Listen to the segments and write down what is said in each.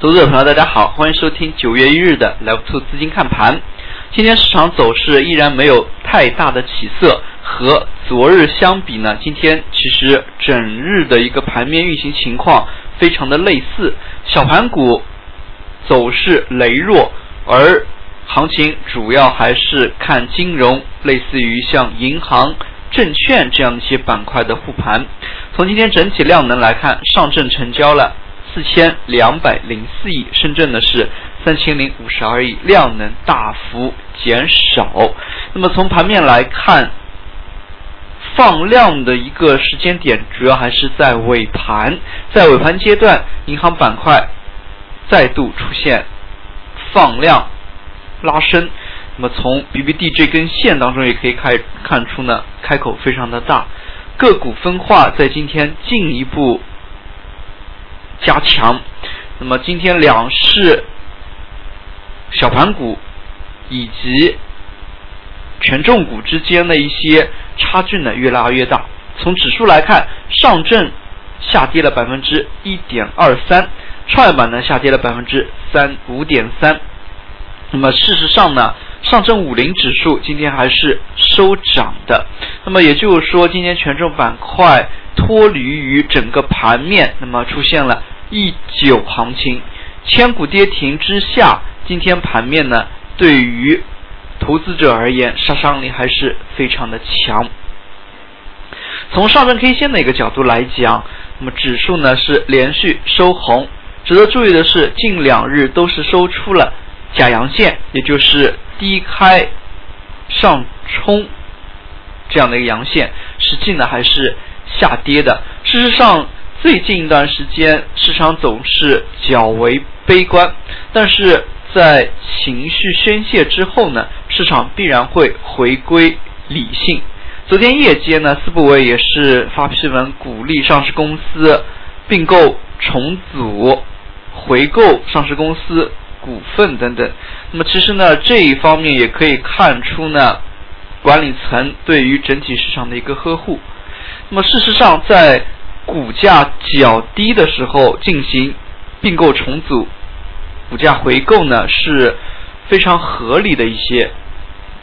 投资者朋友，大家好，欢迎收听九月一日的 Live Two 资金看盘。今天市场走势依然没有太大的起色，和昨日相比呢，今天其实整日的一个盘面运行情况非常的类似，小盘股走势羸弱，而行情主要还是看金融，类似于像银行、证券这样一些板块的护盘。从今天整体量能来看，上证成交了。四千两百零四亿，深圳呢是三千零五十二亿，量能大幅减少。那么从盘面来看，放量的一个时间点主要还是在尾盘，在尾盘阶段，银行板块再度出现放量拉升。那么从 BBD 这根线当中也可以看看出呢，开口非常的大，个股分化在今天进一步。加强，那么今天两市小盘股以及权重股之间的一些差距呢越拉越大。从指数来看，上证下跌了百分之一点二三，创业板呢下跌了百分之三五点三。那么事实上呢，上证五零指数今天还是收涨的。那么也就是说，今天权重板块。脱离于整个盘面，那么出现了一九行情，千股跌停之下，今天盘面呢，对于投资者而言杀伤力还是非常的强。从上证 K 线的一个角度来讲，那么指数呢是连续收红，值得注意的是，近两日都是收出了假阳线，也就是低开上冲这样的一个阳线，实际呢还是。下跌的。事实上，最近一段时间市场总是较为悲观，但是在情绪宣泄之后呢，市场必然会回归理性。昨天夜间呢，四部委也是发批文鼓励上市公司并购重组、回购上市公司股份等等。那么其实呢，这一方面也可以看出呢，管理层对于整体市场的一个呵护。那么事实上，在股价较低的时候进行并购重组、股价回购呢，是非常合理的一些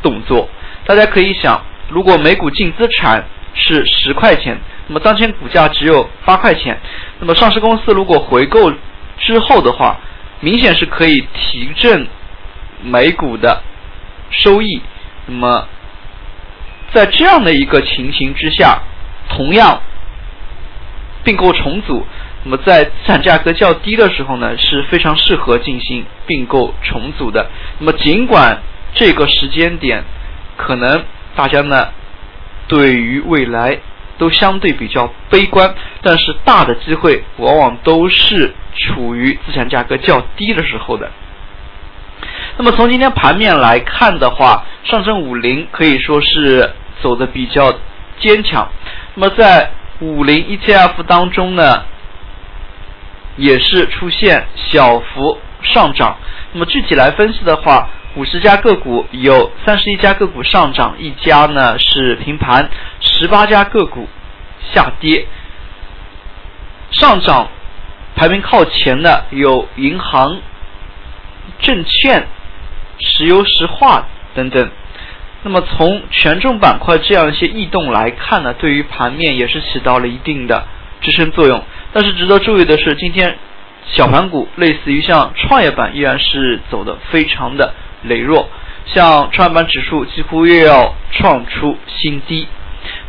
动作。大家可以想，如果每股净资产是十块钱，那么当前股价只有八块钱，那么上市公司如果回购之后的话，明显是可以提振每股的收益。那么在这样的一个情形之下，同样，并购重组，那么在资产价格较低的时候呢，是非常适合进行并购重组的。那么尽管这个时间点可能大家呢对于未来都相对比较悲观，但是大的机会往往都是处于资产价格较低的时候的。那么从今天盘面来看的话，上证五零可以说是走的比较坚强。那么在五零 ETF 当中呢，也是出现小幅上涨。那么具体来分析的话，五十家个股有三十一家个股上涨，一家呢是平盘，十八家个股下跌。上涨排名靠前的有银行、证券、石油石化等等。那么从权重板块这样一些异动来看呢，对于盘面也是起到了一定的支撑作用。但是值得注意的是，今天小盘股类似于像创业板依然是走的非常的羸弱，像创业板指数几乎又要创出新低。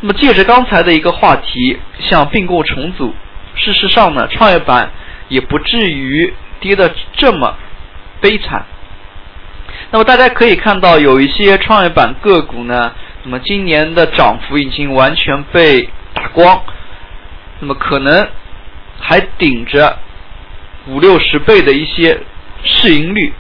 那么借着刚才的一个话题，像并购重组，事实上呢，创业板也不至于跌得这么悲惨。那么大家可以看到，有一些创业板个股呢，那么今年的涨幅已经完全被打光，那么可能还顶着五六十倍的一些市盈率。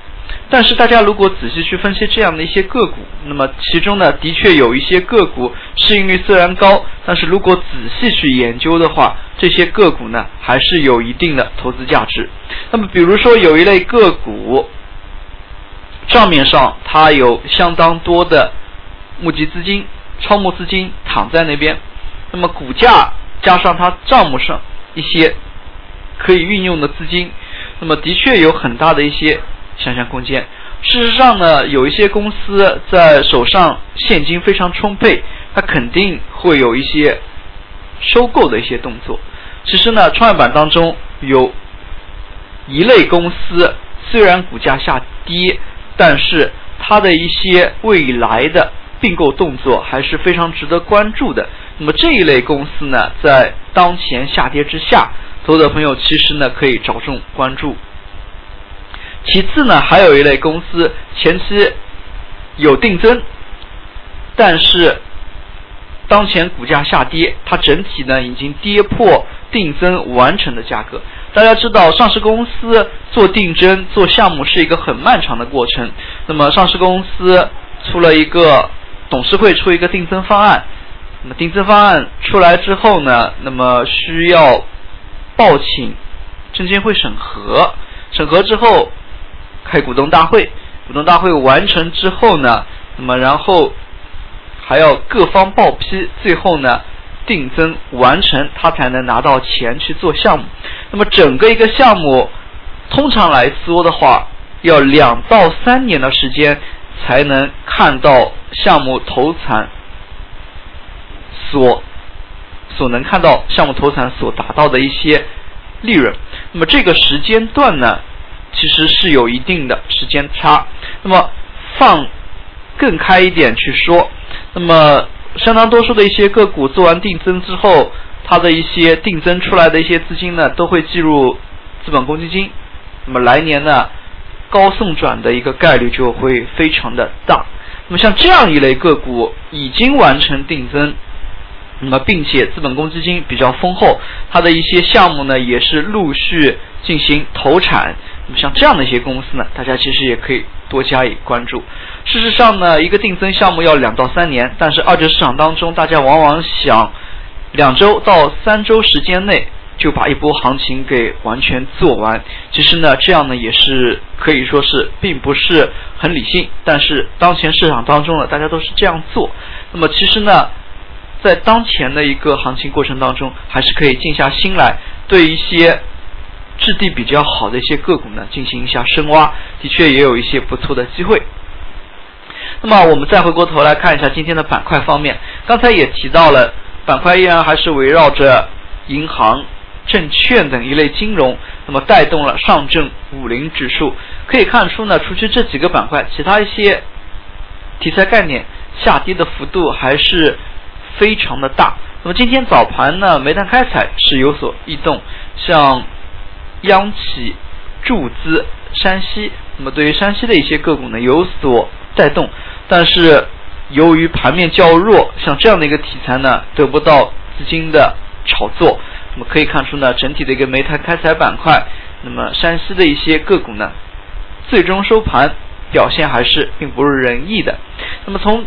但是大家如果仔细去分析这样的一些个股，那么其中呢，的确有一些个股市盈率虽然高，但是如果仔细去研究的话，这些个股呢还是有一定的投资价值。那么比如说有一类个股。账面上它有相当多的募集资金、超募资金躺在那边，那么股价加上它账目上一些可以运用的资金，那么的确有很大的一些想象空间。事实上呢，有一些公司在手上现金非常充沛，它肯定会有一些收购的一些动作。其实呢，创业板当中有一类公司，虽然股价下跌，但是它的一些未来的并购动作还是非常值得关注的。那么这一类公司呢，在当前下跌之下，投资者朋友其实呢可以着重关注。其次呢，还有一类公司前期有定增，但是当前股价下跌，它整体呢已经跌破定增完成的价格。大家知道，上市公司做定增做项目是一个很漫长的过程。那么上市公司出了一个董事会出一个定增方案，那么定增方案出来之后呢，那么需要报请证监会审核，审核之后。开股东大会，股东大会完成之后呢，那么然后还要各方报批，最后呢定增完成，他才能拿到钱去做项目。那么整个一个项目，通常来说的话，要两到三年的时间才能看到项目投产所所能看到项目投产所达到的一些利润。那么这个时间段呢？其实是有一定的时间差。那么放更开一点去说，那么相当多数的一些个股做完定增之后，它的一些定增出来的一些资金呢，都会计入资本公积金。那么来年呢，高送转的一个概率就会非常的大。那么像这样一类个股已经完成定增，那么并且资本公积金比较丰厚，它的一些项目呢也是陆续进行投产。那么像这样的一些公司呢，大家其实也可以多加以关注。事实上呢，一个定增项目要两到三年，但是二级市场当中，大家往往想两周到三周时间内就把一波行情给完全做完。其实呢，这样呢也是可以说是并不是很理性。但是当前市场当中呢，大家都是这样做。那么其实呢，在当前的一个行情过程当中，还是可以静下心来，对一些。质地比较好的一些个股呢，进行一下深挖，的确也有一些不错的机会。那么我们再回过头来看一下今天的板块方面，刚才也提到了，板块依然还是围绕着银行、证券等一类金融，那么带动了上证五零指数。可以看出呢，除去这几个板块，其他一些题材概念下跌的幅度还是非常的大。那么今天早盘呢，煤炭开采是有所异动，像。央企注资山西，那么对于山西的一些个股呢有所带动，但是由于盘面较弱，像这样的一个题材呢得不到资金的炒作，那么可以看出呢整体的一个煤炭开采板块，那么山西的一些个股呢最终收盘表现还是并不是人意的。那么从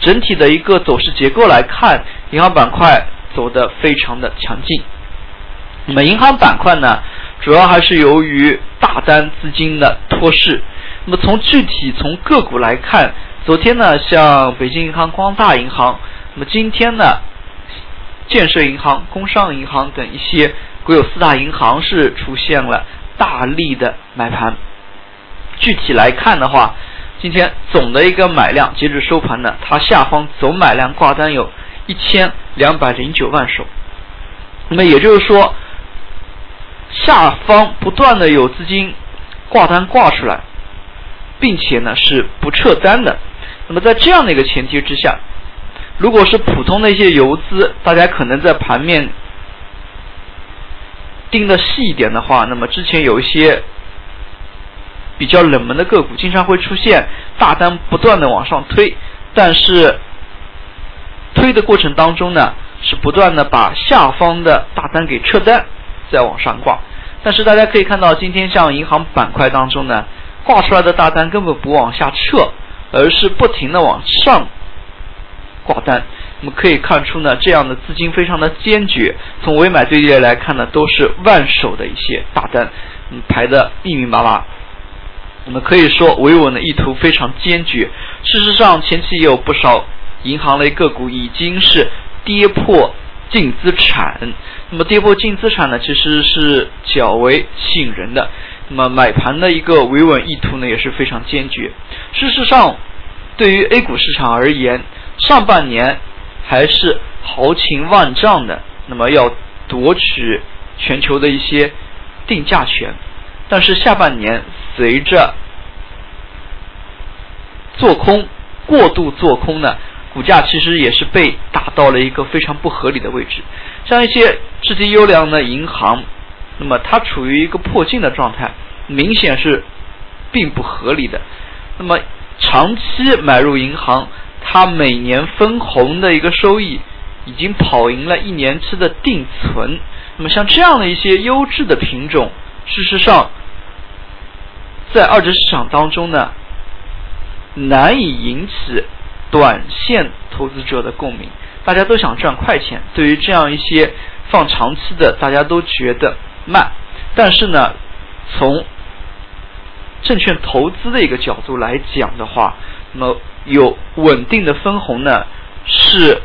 整体的一个走势结构来看，银行板块走得非常的强劲。那么银行板块呢？主要还是由于大单资金的托市。那么从具体从个股来看，昨天呢，像北京银行、光大银行，那么今天呢，建设银行、工商银行等一些国有四大银行是出现了大力的买盘。具体来看的话，今天总的一个买量，截止收盘呢，它下方总买量挂单有一千两百零九万手。那么也就是说。下方不断的有资金挂单挂出来，并且呢是不撤单的。那么在这样的一个前提之下，如果是普通的一些游资，大家可能在盘面盯的细一点的话，那么之前有一些比较冷门的个股，经常会出现大单不断的往上推，但是推的过程当中呢，是不断的把下方的大单给撤单。再往上挂，但是大家可以看到，今天像银行板块当中呢，挂出来的大单根本不往下撤，而是不停的往上挂单。我们可以看出呢，这样的资金非常的坚决。从尾买对列来看呢，都是万手的一些大单，嗯，排的密密麻麻。我们可以说维稳的意图非常坚决。事实上，前期也有不少银行类个股已经是跌破。净资产，那么跌破净资产呢，其实是较为吸引人的。那么买盘的一个维稳意图呢也是非常坚决。事实上，对于 A 股市场而言，上半年还是豪情万丈的，那么要夺取全球的一些定价权。但是下半年随着做空过度做空呢，股价其实也是被打到了一个非常不合理的位置。像一些质地优良的银行，那么它处于一个破净的状态，明显是并不合理的。那么长期买入银行，它每年分红的一个收益已经跑赢了一年期的定存。那么像这样的一些优质的品种，事实上在二级市场当中呢，难以引起短线投资者的共鸣。大家都想赚快钱，对于这样一些放长期的，大家都觉得慢。但是呢，从证券投资的一个角度来讲的话，那么有稳定的分红呢，是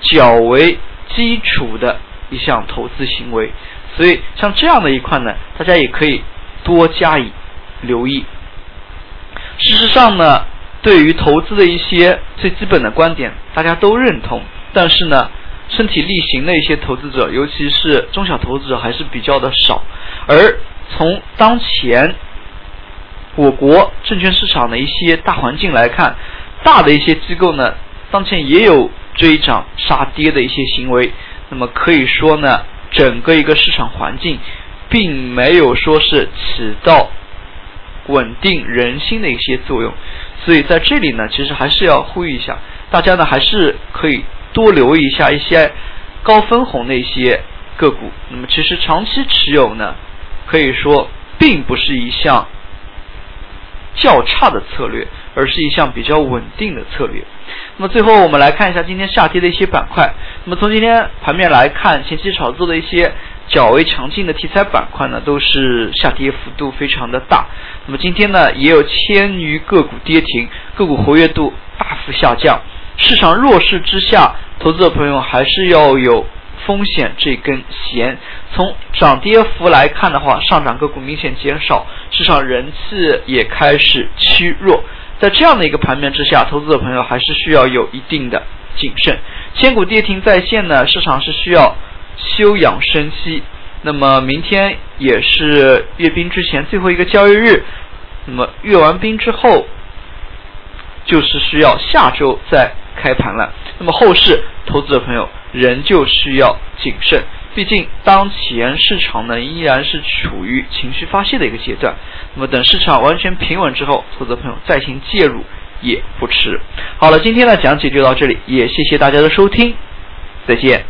较为基础的一项投资行为。所以像这样的一块呢，大家也可以多加以留意。事实上呢，对于投资的一些最基本的观点，大家都认同。但是呢，身体力行的一些投资者，尤其是中小投资者，还是比较的少。而从当前我国证券市场的一些大环境来看，大的一些机构呢，当前也有追涨杀跌的一些行为。那么可以说呢，整个一个市场环境，并没有说是起到稳定人心的一些作用。所以在这里呢，其实还是要呼吁一下大家呢，还是可以多留意一下一些高分红的一些个股。那么其实长期持有呢，可以说并不是一项。较差的策略，而是一项比较稳定的策略。那么最后我们来看一下今天下跌的一些板块。那么从今天盘面来看，前期炒作的一些较为强劲的题材板块呢，都是下跌幅度非常的大。那么今天呢，也有千余个股跌停，个股活跃度大幅下降。市场弱势之下，投资者朋友还是要有。风险这根弦，从涨跌幅来看的话，上涨个股明显减少，市场人气也开始趋弱。在这样的一个盘面之下，投资者朋友还是需要有一定的谨慎。千股跌停在线呢，市场是需要休养生息。那么明天也是阅兵之前最后一个交易日，那么阅完兵之后，就是需要下周再开盘了。那么后市，投资者朋友。仍旧需要谨慎，毕竟当前市场呢依然是处于情绪发泄的一个阶段。那么等市场完全平稳之后，投资朋友再行介入也不迟。好了，今天的讲解就到这里，也谢谢大家的收听，再见。